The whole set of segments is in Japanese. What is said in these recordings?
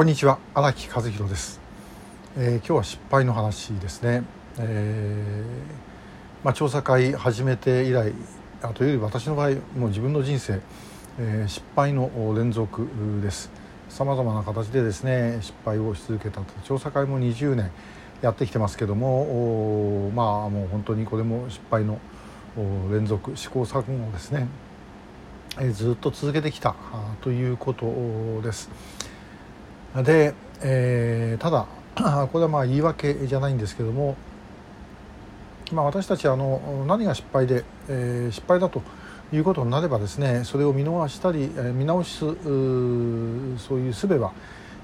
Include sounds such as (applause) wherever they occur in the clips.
こんにちは荒木和弘です、えー、今日は失敗の話ですね、えー、まあ、調査会始めて以来あというより私の場合もう自分の人生、えー、失敗の連続です。さまざまな形でですね失敗をし続けたと。調査会も20年やってきてますけどもまあもう本当にこれも失敗の連続試行錯誤ですね、え、ずっと続けてきたということです。で、えー、ただ (clears throat) これはまあ言い訳じゃないんですけども、まあ、私たちあの何が失敗で、えー、失敗だということになればですねそれを見逃したり見直すそういう術は、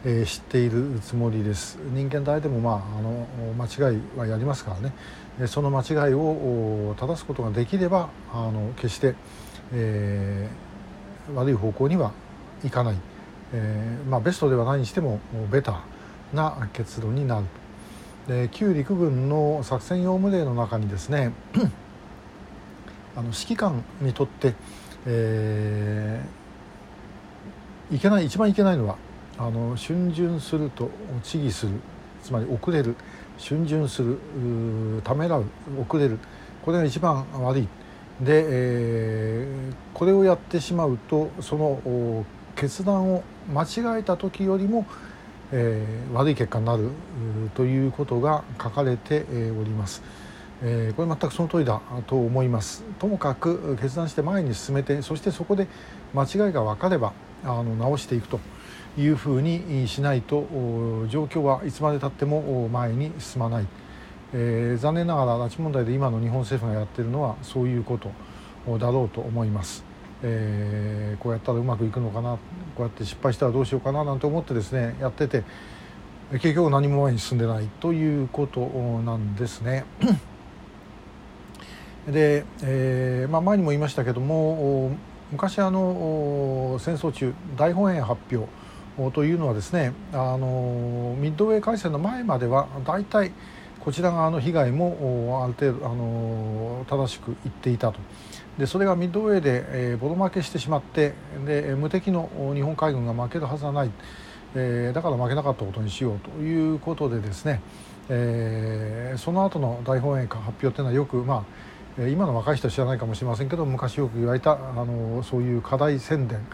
えー、知っているつもりです人間大でも、まあ、あの間違いはやりますからねその間違いを正すことができればあの決して、えー、悪い方向にはいかない。えーまあ、ベストではないにしてもベターな結論になる。で旧陸軍の作戦用務令の中にですね (clears throat) あの指揮官にとって、えー、いけない一番いけないのはあの逡巡すると遅疑するつまり遅れる逡巡するためらう遅れる。これが一番悪い。で、えー、これをやってしまうとその決断を間違えた時よりも、えー、悪い結果になるということが書かれております。えー、これ全くその通りだと思いますともかく決断して前に進めてそしてそこで間違いが分かればあの直していくというふうにしないと状況はいつまでたっても前に進まない、えー、残念ながら拉致問題で今の日本政府がやっているのはそういうことだろうと思います。えー、こうやったらうまくいくのかなこうやって失敗したらどうしようかななんて思ってですねやってて結局何も前に進んでないということなんですね。(clears throat) で、えーまあ、前にも言いましたけども昔あの戦争中大本営発表というのはですねあのミッドウェー海戦の前までは大体こちら側の被害もある程度あの正しく言っていたとでそれがミッドウェーで、えー、ボロ負けしてしまってで無敵の日本海軍が負けるはずはない、えー、だから負けなかったことにしようということでですね、えー、その後の大本営発表というのはよくまあ今の若い人は知らないかもしれませんけど昔よく言われたあのそういう課題宣伝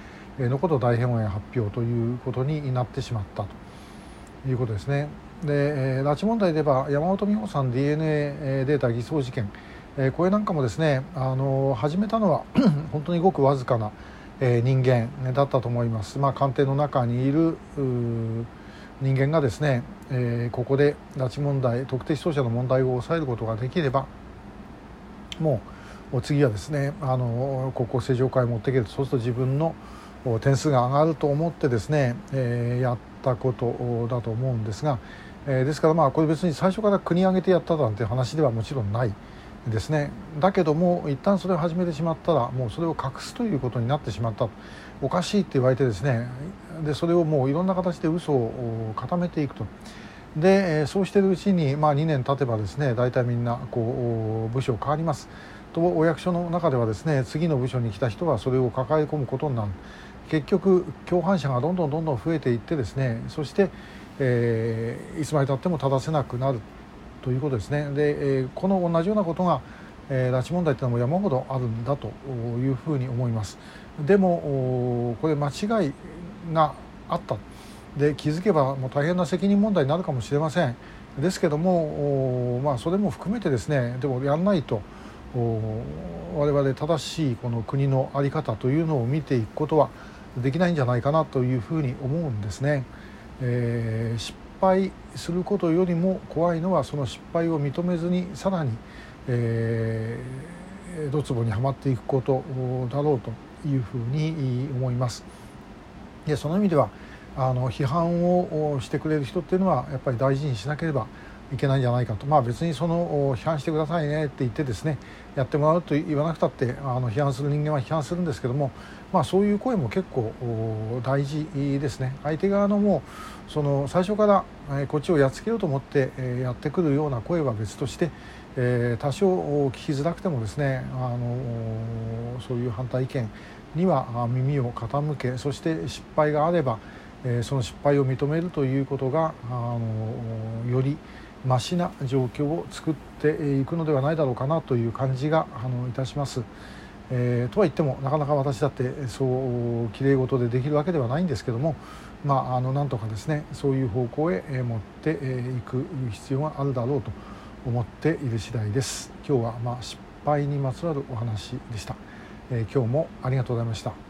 のことを大本営発表ということになってしまったということですね。で、拉致問題では山本美穂さん DNA データ偽装事件、えー、これなんかもですね、あの始めたのは (clears throat) 本当にごくわずかな、えー、人間だったと思います、まあ、官邸の中にいる人間がですね、えー、ここで拉致問題特定失踪者の問題を抑えることができればもう次はですねあの国交正常化へ持っていけるそうすると自分の点数が上がると思ってですね、えー、やったことだと思うんですがえー、ですからまあこれ別に最初から国挙げてやったなんて話ではもちろんないですね。だけども一旦それを始めてしまったらもうそれを隠すということになってしまった。おかしいって言われてですね。でそれをもういろんな形で嘘を固めていくと。でそうしているうちに、まあ、2年経てばですね大体みんなこう部署変わります。とお役所の中ではですね次の部署に来た人はそれを抱え込むことになる。結局共犯者がどんどんどんどん増えていってですねそしてえー、いつまでたっても正せなくなるということですね。で、えー、この同じようなことが、えー、拉致問題というのも山ほどあるんだというふうに思います。でもこれ間違いがあった。で気づけばもう大変な責任問題になるかもしれません。ですけども、まあ、それも含めてですねでもやんないと我々正しいこの国の在り方というのを見ていくことはできないんじゃないかなというふうに思うんですね。えー、失敗することよりも怖いのはその失敗を認めずにさらに、えー、ドツボにはまっていくことだろうというふうに思います。でその意味ではあの批判をしてくれる人っていうのはやっぱり大事にしなければいけないんじゃないかと。まあ別にその批判してくださいねって言ってですねやってもらうと言わなくたってあの批判する人間は批判するんですけどもまあそういう声も結構大事ですね。相手側のもうその最初からこっちをやっつけようと思ってやってくるような声は別としてえ多少聞きづらくてもですねあのそういう反対意見には耳を傾けそして失敗があればその失敗を認めるということがあのよりましな状況を作っていくのではないだろうかなという感じがあのいたします。えー、とは言ってもなかなか私だってそうきれい事でできるわけではないんですけども、まあ、あのなんとかですねそういう方向へ持っていく必要があるだろうと思っている次第です。今日はまあ失敗にまつわるお話でした。えー、今日もありがとうございました。